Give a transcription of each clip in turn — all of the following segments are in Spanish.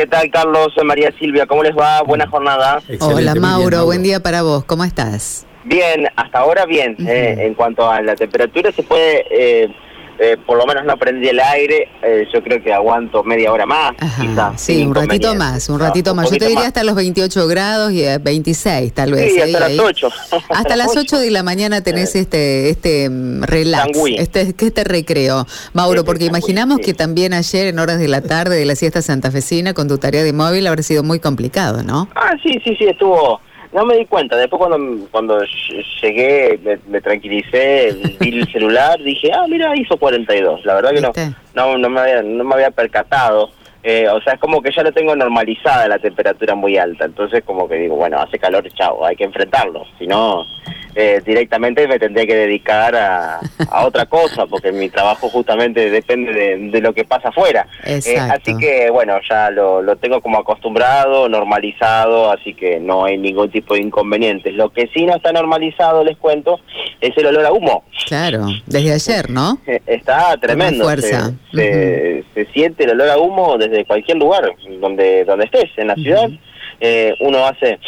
¿Qué tal, Carlos? María Silvia, ¿cómo les va? Buena jornada. Excelente, Hola, Mauro. Buen día para vos. ¿Cómo estás? Bien, hasta ahora bien. eh, en cuanto a la temperatura, se puede, eh, eh, por lo menos no prendí el aire. eh, yo creo que aguanto media hora más. Ajá, quizás, sí, un ratito más, un No, ratito un más. Yo te diría más. hasta los 28 grados y eh, 26 tal vez. Sí, ahí, hasta las ahí. 8. Hasta las 8 de la mañana tenés este este mm, relax, Sangüí. este, este recreo. Mauro, Este porque imaginamos que también ayer en horas de la tarde de la siesta santafesina con tu tarea de móvil habrá sido muy complicado, ¿no? Ah, sí, sí, sí, estuvo. No me di cuenta. Después cuando, cuando ll- llegué, me, me tranquilicé, vi el celular, dije, ah, mira, hizo 42. La verdad que no, no, no, me, había, no me había percatado. Eh, o sea, es como que ya lo tengo normalizada la temperatura muy alta. Entonces como que digo, bueno, hace calor, chao, hay que enfrentarlo. Si no, eh, directamente me tendría que dedicar a, a otra cosa, porque mi trabajo justamente depende de, de lo que pasa afuera. Eh, así que, bueno, ya lo, lo tengo como acostumbrado, normalizado, así que no hay ningún tipo de inconvenientes. Lo que sí no está normalizado, les cuento, es el olor a humo. Claro, desde ayer, ¿no? Está tremendo. fuerza. Se, se- se siente el olor a humo desde cualquier lugar donde donde estés, en la ciudad. Eh, uno hace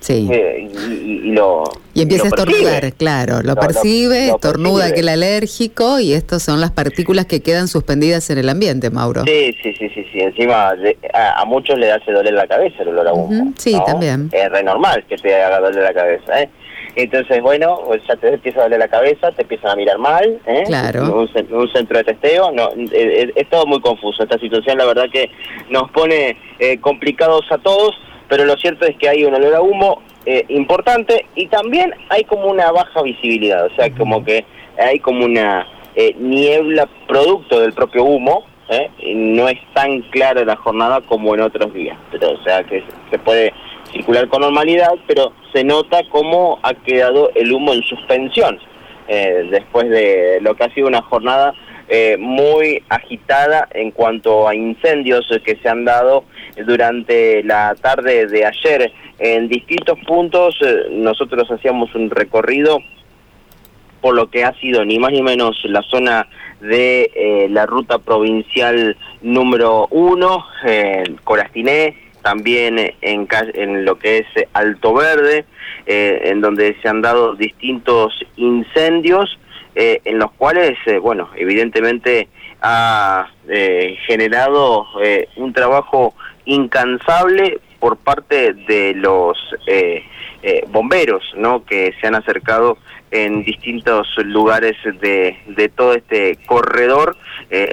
Sí. eh, y, y lo Y empieza a estornudar, claro, lo, percibe, lo estornuda percibe. que el alérgico y estas son las partículas que quedan suspendidas en el ambiente, Mauro. Sí, sí, sí, sí, sí. Encima a, a muchos le hace doler la cabeza el olor a humo. Sí, ¿no? también. Es re normal que te haga doler la cabeza, ¿eh? Entonces, bueno, pues ya te empieza a doler la cabeza, te empiezan a mirar mal, ¿eh? Claro. Un, un centro de testeo, no, es, es- es todo muy confuso. Esta situación, la verdad que nos pone eh, complicados a todos, pero lo cierto es que hay un olor a humo eh, importante y también hay como una baja visibilidad, o sea, como que hay como una eh, niebla producto del propio humo, ¿eh? Y no es tan clara la jornada como en otros días, pero o sea que se puede circular con normalidad, pero se nota cómo ha quedado el humo en suspensión eh, después de lo que ha sido una jornada eh, muy agitada en cuanto a incendios que se han dado durante la tarde de ayer en distintos puntos. eh, nosotros hacíamos un recorrido por lo que ha sido ni más ni menos la zona de eh, la ruta provincial número uno, eh, Corastiné, también en, lo que es Alto Verde, eh, en donde se han dado distintos incendios, eh, en los cuales, eh, bueno, evidentemente ha eh, generado eh, un trabajo incansable por parte de los eh, bomberos, ¿no? Que se han acercado en distintos lugares de, de todo este corredor,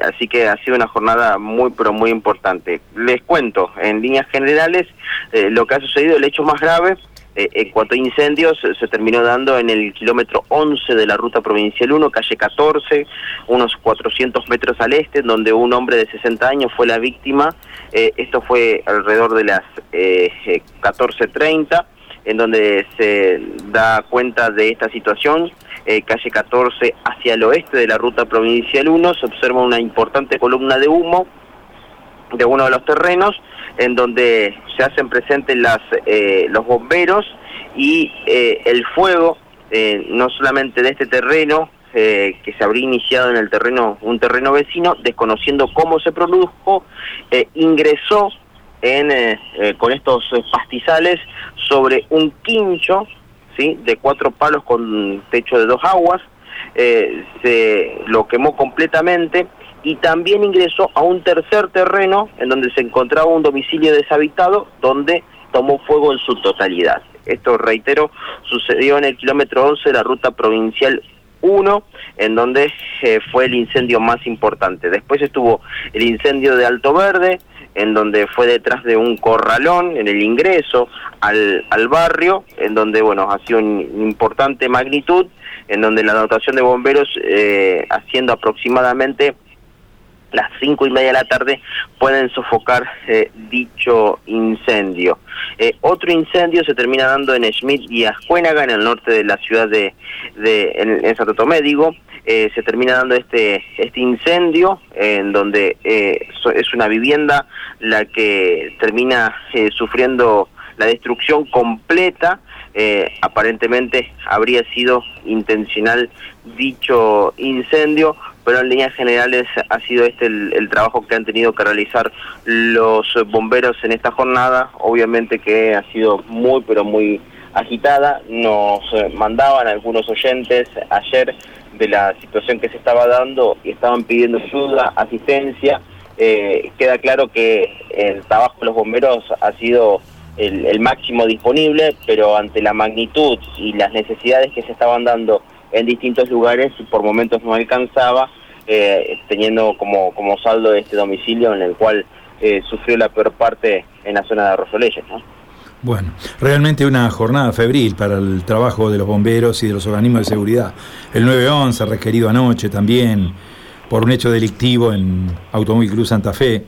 así que ha sido una jornada muy pero muy importante. Les cuento, en líneas generales, lo que ha sucedido, el hecho más grave eh, en cuanto a incendios, eh, se terminó dando en el kilómetro 11 de la ruta provincial 1, calle 14, unos 400 metros al este, donde un hombre de 60 años fue la víctima. Eh, esto fue alrededor de las eh, eh, 14.30, en donde se da cuenta de esta situación. Eh, calle 14 hacia el oeste de la ruta provincial 1, se observa una importante columna de humo de uno de los terrenos en donde se hacen presentes las eh, los bomberos y eh, el fuego eh, no solamente de este terreno eh, que se habría iniciado en el terreno un terreno vecino desconociendo cómo se produjo eh, ingresó en con estos pastizales sobre un quincho sí de cuatro palos con techo de dos aguas se lo quemó completamente y también ingresó a un tercer terreno en donde se encontraba un domicilio deshabitado donde tomó fuego en su totalidad. Esto, reitero, sucedió en el kilómetro 11 de la ruta provincial 1, en donde eh, fue el incendio más importante. Después estuvo el incendio de Alto Verde, en donde fue detrás de un corralón, en el ingreso al, al barrio, en donde, bueno, ha sido una importante magnitud, en donde la dotación de bomberos, eh, haciendo aproximadamente las cinco y media de la tarde pueden sofocar eh, dicho incendio. Eh, otro incendio se termina dando en Schmidt y Ascuénaga, en el norte de la ciudad de, de en, en Santo Tomé, digo. Eh, se termina dando este este incendio en donde so- es una vivienda la que termina sufriendo la destrucción completa eh, aparentemente habría sido intencional dicho incendio pero en líneas generales ha sido este el, trabajo que han tenido que realizar los bomberos en esta jornada, obviamente que ha sido muy, pero muy agitada, nos mandaban algunos oyentes ayer de la situación que se estaba dando y estaban pidiendo ayuda, asistencia, eh, queda claro que el trabajo de los bomberos ha sido el, máximo disponible, pero ante la magnitud y las necesidades que se estaban dando en distintos lugares, por momentos no alcanzaba, eh, teniendo como, como saldo este domicilio en el cual eh, sufrió la peor parte en la zona de Arroyo ¿no? Bueno, realmente una jornada febril para el trabajo de los bomberos y de los organismos de seguridad. El 911 requerido anoche también por un hecho delictivo en Automóvil Cruz Santa Fe.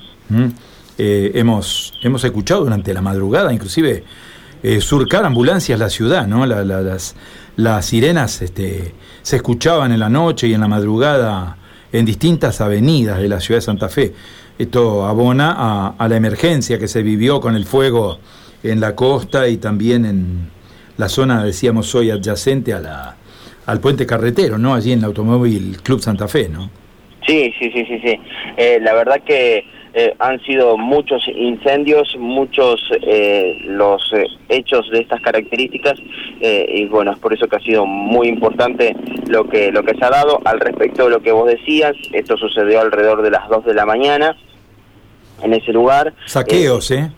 Eh, hemos, hemos escuchado durante la madrugada, inclusive, eh, surcar ambulancias la ciudad, ¿no? las, las sirenas este, se escuchaban en la noche y en la madrugada en distintas avenidas de la ciudad de Santa Fe. Esto abona a, a la emergencia que se vivió con el fuego en la costa y también en la zona, decíamos hoy, adyacente a la, al puente carretero, ¿no? Allí en el Automóvil Club Santa Fe, ¿no? Sí, sí, sí, sí, sí. Eh, la verdad que eh, han sido muchos incendios, muchos eh, los hechos de estas características y bueno, es por eso que ha sido muy importante lo que lo que se ha dado. Al respecto de lo que vos decías, esto sucedió alrededor de las 2 de la mañana en ese lugar. Saqueos, ¿eh?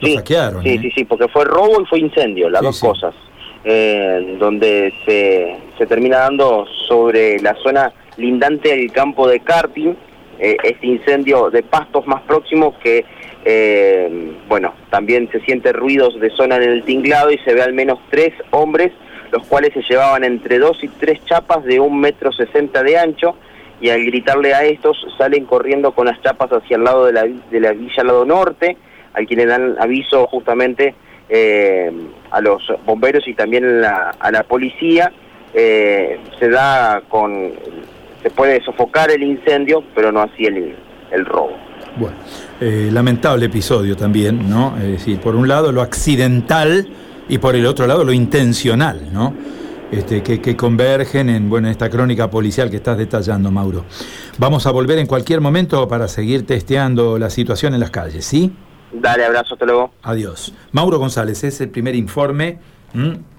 sí, saquearon. Sí, sí, sí, porque fue robo y fue incendio, las dos cosas. donde se, se termina dando sobre la zona lindante al campo de karting, eh, este incendio de pastos más próximo que, eh, bueno, también se siente ruidos de zona en el tinglado y se ve al menos tres hombres, los cuales se llevaban entre dos y tres chapas de un metro sesenta de ancho, y al gritarle a estos salen corriendo con las chapas hacia el lado de la, de la villa lado norte, al quien le dan aviso justamente eh, a los bomberos y también a la policía. se da con se puede sofocar el incendio, pero no así el, el robo. Bueno, eh, lamentable episodio también, ¿no? Es decir, por un lado lo accidental y por el otro lado lo intencional, ¿no? Este, que, que, convergen en bueno, esta crónica policial que estás detallando, Mauro. Vamos a volver en cualquier momento para seguir testeando la situación en las calles, ¿sí? Dale, abrazo, hasta luego. Adiós. Mauro González, es el primer informe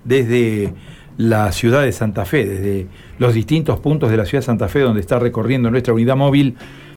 desde la ciudad de Santa Fe, desde los distintos puntos de la ciudad de Santa Fe donde está recorriendo nuestra unidad móvil